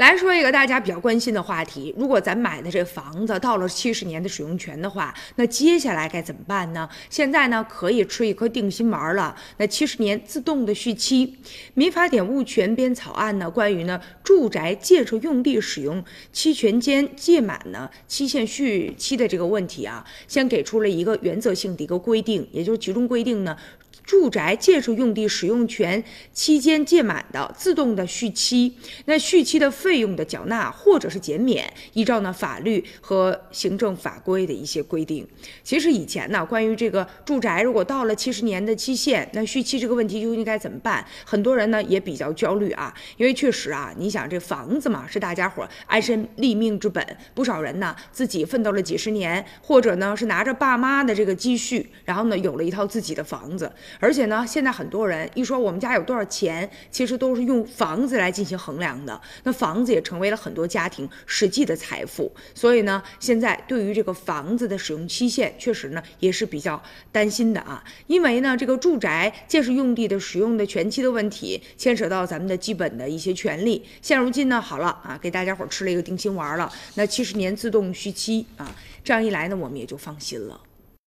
来说一个大家比较关心的话题：如果咱买的这房子到了七十年的使用权的话，那接下来该怎么办呢？现在呢可以吃一颗定心丸了。那七十年自动的续期，民法典物权编草案呢，关于呢住宅建设用地使用期权间届满呢期限续期的这个问题啊，先给出了一个原则性的一个规定，也就是其中规定呢。住宅建设用地使用权期间届满的，自动的续期，那续期的费费用的缴纳或者是减免，依照呢法律和行政法规的一些规定。其实以前呢，关于这个住宅如果到了七十年的期限，那续期这个问题究竟该怎么办？很多人呢也比较焦虑啊，因为确实啊，你想这房子嘛是大家伙安身立命之本，不少人呢自己奋斗了几十年，或者呢是拿着爸妈的这个积蓄，然后呢有了一套自己的房子。而且呢，现在很多人一说我们家有多少钱，其实都是用房子来进行衡量的。那房房子也成为了很多家庭实际的财富。所以呢，现在对于这个房子的使用期限，确实呢也是比较担心的啊。因为呢，这个住宅建设用地的使用的全期的问题，牵扯到咱们的基本的一些权利。现如今呢，好了啊，给大家伙吃了一个定心丸了，那七十年自动续期啊，这样一来呢，我们也就放心了。